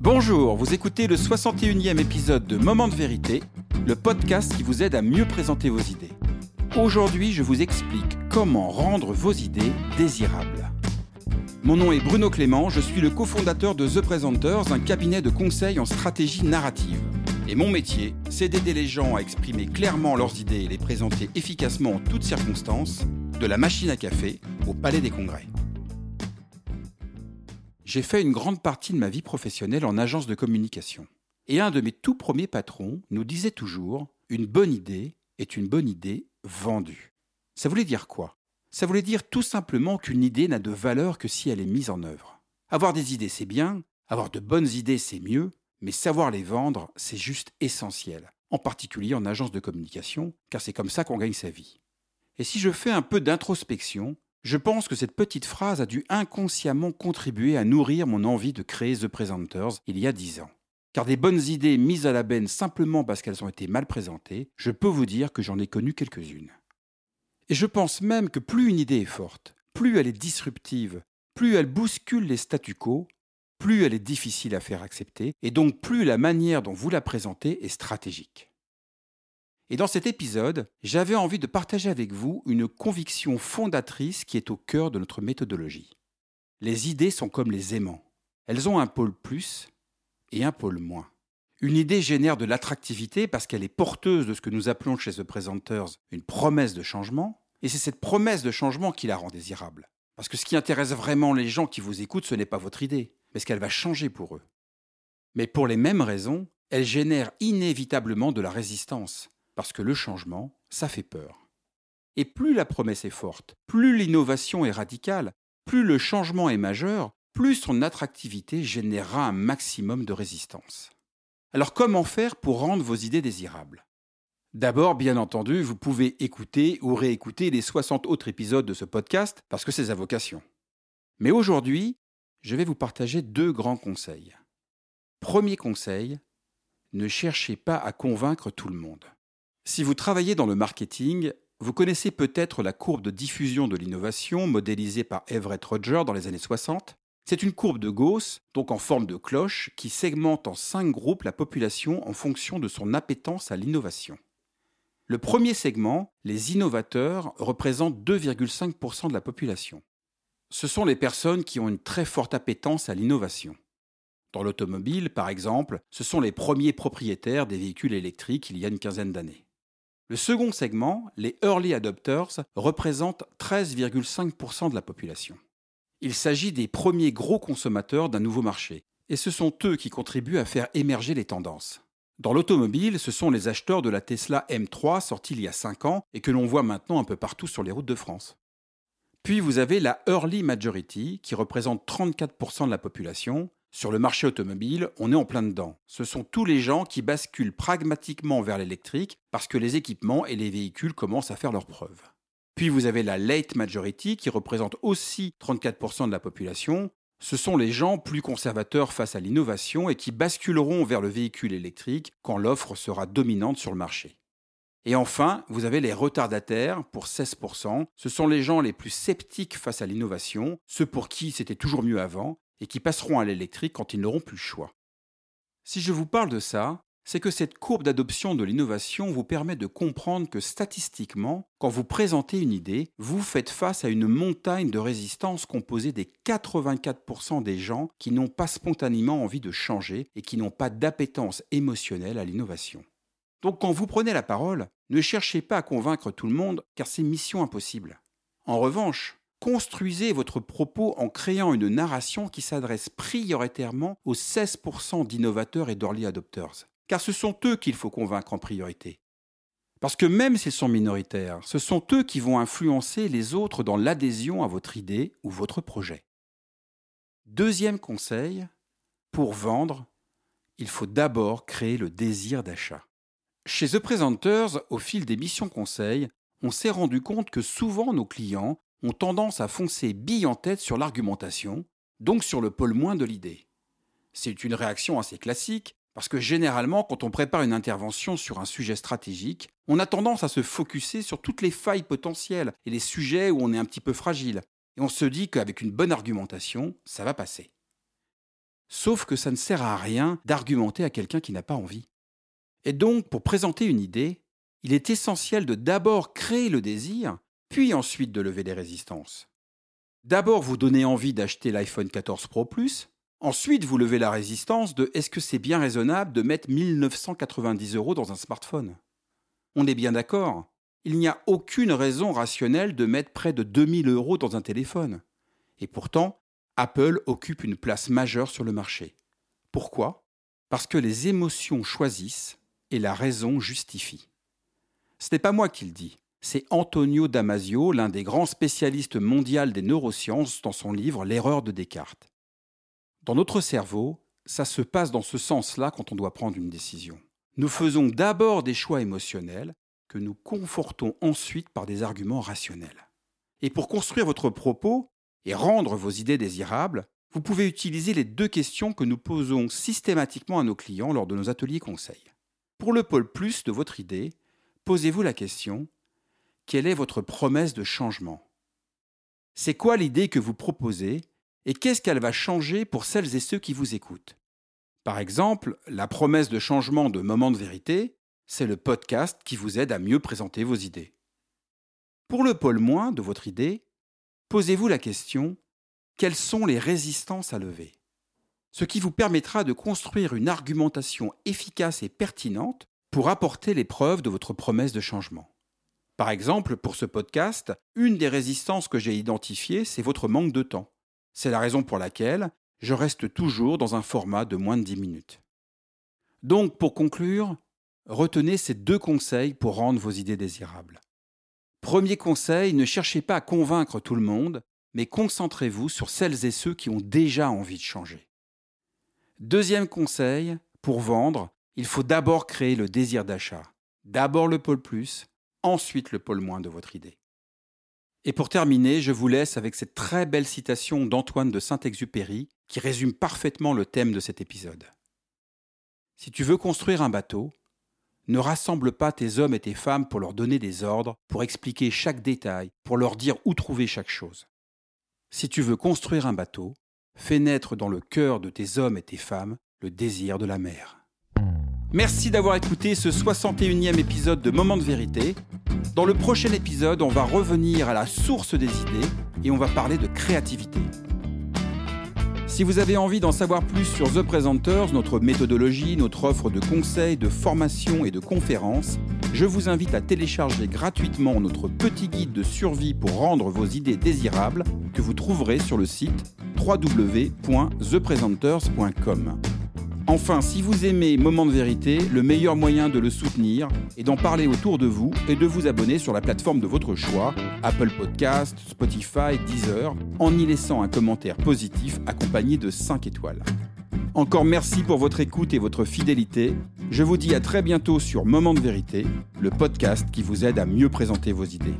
Bonjour, vous écoutez le 61e épisode de Moment de vérité, le podcast qui vous aide à mieux présenter vos idées. Aujourd'hui, je vous explique comment rendre vos idées désirables. Mon nom est Bruno Clément, je suis le cofondateur de The Presenters, un cabinet de conseil en stratégie narrative. Et mon métier, c'est d'aider les gens à exprimer clairement leurs idées et les présenter efficacement en toutes circonstances, de la machine à café au palais des congrès. J'ai fait une grande partie de ma vie professionnelle en agence de communication. Et un de mes tout premiers patrons nous disait toujours Une bonne idée est une bonne idée vendue. Ça voulait dire quoi? Ça voulait dire tout simplement qu'une idée n'a de valeur que si elle est mise en œuvre. Avoir des idées, c'est bien, avoir de bonnes idées, c'est mieux, mais savoir les vendre, c'est juste essentiel, en particulier en agence de communication, car c'est comme ça qu'on gagne sa vie. Et si je fais un peu d'introspection, je pense que cette petite phrase a dû inconsciemment contribuer à nourrir mon envie de créer The Presenters il y a dix ans. Car des bonnes idées mises à la benne simplement parce qu'elles ont été mal présentées, je peux vous dire que j'en ai connu quelques-unes. Et je pense même que plus une idée est forte, plus elle est disruptive, plus elle bouscule les statu quo, plus elle est difficile à faire accepter, et donc plus la manière dont vous la présentez est stratégique. Et dans cet épisode, j'avais envie de partager avec vous une conviction fondatrice qui est au cœur de notre méthodologie. Les idées sont comme les aimants. Elles ont un pôle plus et un pôle moins. Une idée génère de l'attractivité parce qu'elle est porteuse de ce que nous appelons chez The Presenters une promesse de changement, et c'est cette promesse de changement qui la rend désirable. Parce que ce qui intéresse vraiment les gens qui vous écoutent, ce n'est pas votre idée, mais ce qu'elle va changer pour eux. Mais pour les mêmes raisons, elle génère inévitablement de la résistance, parce que le changement, ça fait peur. Et plus la promesse est forte, plus l'innovation est radicale, plus le changement est majeur, plus son attractivité générera un maximum de résistance. Alors comment faire pour rendre vos idées désirables? D'abord, bien entendu, vous pouvez écouter ou réécouter les 60 autres épisodes de ce podcast parce que c'est à vocation. Mais aujourd'hui, je vais vous partager deux grands conseils. Premier conseil, ne cherchez pas à convaincre tout le monde. Si vous travaillez dans le marketing, vous connaissez peut-être la courbe de diffusion de l'innovation modélisée par Everett Roger dans les années 60. C'est une courbe de Gauss, donc en forme de cloche, qui segmente en cinq groupes la population en fonction de son appétence à l'innovation. Le premier segment, les innovateurs, représente 2,5% de la population. Ce sont les personnes qui ont une très forte appétence à l'innovation. Dans l'automobile, par exemple, ce sont les premiers propriétaires des véhicules électriques il y a une quinzaine d'années. Le second segment, les early adopters, représente 13,5% de la population. Il s'agit des premiers gros consommateurs d'un nouveau marché, et ce sont eux qui contribuent à faire émerger les tendances. Dans l'automobile, ce sont les acheteurs de la Tesla M3 sortie il y a 5 ans et que l'on voit maintenant un peu partout sur les routes de France. Puis vous avez la Early Majority qui représente 34% de la population sur le marché automobile, on est en plein dedans. Ce sont tous les gens qui basculent pragmatiquement vers l'électrique parce que les équipements et les véhicules commencent à faire leurs preuves. Puis vous avez la late majority qui représente aussi 34% de la population. Ce sont les gens plus conservateurs face à l'innovation et qui basculeront vers le véhicule électrique quand l'offre sera dominante sur le marché. Et enfin, vous avez les retardataires pour 16%. Ce sont les gens les plus sceptiques face à l'innovation, ceux pour qui c'était toujours mieux avant, et qui passeront à l'électrique quand ils n'auront plus le choix. Si je vous parle de ça, c'est que cette courbe d'adoption de l'innovation vous permet de comprendre que statistiquement, quand vous présentez une idée, vous faites face à une montagne de résistance composée des 84% des gens qui n'ont pas spontanément envie de changer et qui n'ont pas d'appétence émotionnelle à l'innovation. Donc quand vous prenez la parole, ne cherchez pas à convaincre tout le monde car c'est mission impossible. En revanche, Construisez votre propos en créant une narration qui s'adresse prioritairement aux 16% d'innovateurs et d'early adopters. Car ce sont eux qu'il faut convaincre en priorité. Parce que même s'ils sont minoritaires, ce sont eux qui vont influencer les autres dans l'adhésion à votre idée ou votre projet. Deuxième conseil, pour vendre, il faut d'abord créer le désir d'achat. Chez The Presenters, au fil des missions conseils, on s'est rendu compte que souvent nos clients ont tendance à foncer bille en tête sur l'argumentation, donc sur le pôle moins de l'idée. C'est une réaction assez classique, parce que généralement, quand on prépare une intervention sur un sujet stratégique, on a tendance à se focuser sur toutes les failles potentielles et les sujets où on est un petit peu fragile, et on se dit qu'avec une bonne argumentation, ça va passer. Sauf que ça ne sert à rien d'argumenter à quelqu'un qui n'a pas envie. Et donc, pour présenter une idée, il est essentiel de d'abord créer le désir, puis ensuite de lever les résistances. D'abord vous donner envie d'acheter l'iPhone 14 Pro Plus, ensuite vous levez la résistance de est-ce que c'est bien raisonnable de mettre 1990 euros dans un smartphone? On est bien d'accord, il n'y a aucune raison rationnelle de mettre près de 2000 euros dans un téléphone. Et pourtant, Apple occupe une place majeure sur le marché. Pourquoi? Parce que les émotions choisissent et la raison justifie. Ce n'est pas moi qui le dis, c'est Antonio Damasio, l'un des grands spécialistes mondiaux des neurosciences, dans son livre L'erreur de Descartes. Dans notre cerveau, ça se passe dans ce sens-là quand on doit prendre une décision. Nous faisons d'abord des choix émotionnels que nous confortons ensuite par des arguments rationnels. Et pour construire votre propos, et rendre vos idées désirables, vous pouvez utiliser les deux questions que nous posons systématiquement à nos clients lors de nos ateliers conseils. Pour le pôle plus de votre idée, posez-vous la question quelle est votre promesse de changement? C'est quoi l'idée que vous proposez et qu'est-ce qu'elle va changer pour celles et ceux qui vous écoutent? Par exemple, la promesse de changement de Moment de vérité, c'est le podcast qui vous aide à mieux présenter vos idées. Pour le pôle moins de votre idée, posez-vous la question quelles sont les résistances à lever? Ce qui vous permettra de construire une argumentation efficace et pertinente pour apporter les preuves de votre promesse de changement. Par exemple, pour ce podcast, une des résistances que j'ai identifiées, c'est votre manque de temps. C'est la raison pour laquelle je reste toujours dans un format de moins de 10 minutes. Donc, pour conclure, retenez ces deux conseils pour rendre vos idées désirables. Premier conseil, ne cherchez pas à convaincre tout le monde, mais concentrez-vous sur celles et ceux qui ont déjà envie de changer. Deuxième conseil, pour vendre, il faut d'abord créer le désir d'achat. D'abord le pôle plus, ensuite le pôle moins de votre idée. Et pour terminer, je vous laisse avec cette très belle citation d'Antoine de Saint-Exupéry qui résume parfaitement le thème de cet épisode. Si tu veux construire un bateau, ne rassemble pas tes hommes et tes femmes pour leur donner des ordres, pour expliquer chaque détail, pour leur dire où trouver chaque chose. Si tu veux construire un bateau, fais naître dans le cœur de tes hommes et tes femmes le désir de la mer. Merci d'avoir écouté ce 61e épisode de Moment de vérité. Dans le prochain épisode, on va revenir à la source des idées et on va parler de créativité. Si vous avez envie d'en savoir plus sur The Presenters, notre méthodologie, notre offre de conseils, de formation et de conférences, je vous invite à télécharger gratuitement notre petit guide de survie pour rendre vos idées désirables que vous trouverez sur le site www.thepresenters.com. Enfin, si vous aimez Moment de vérité, le meilleur moyen de le soutenir est d'en parler autour de vous et de vous abonner sur la plateforme de votre choix, Apple Podcast, Spotify, Deezer, en y laissant un commentaire positif accompagné de 5 étoiles. Encore merci pour votre écoute et votre fidélité. Je vous dis à très bientôt sur Moment de vérité, le podcast qui vous aide à mieux présenter vos idées.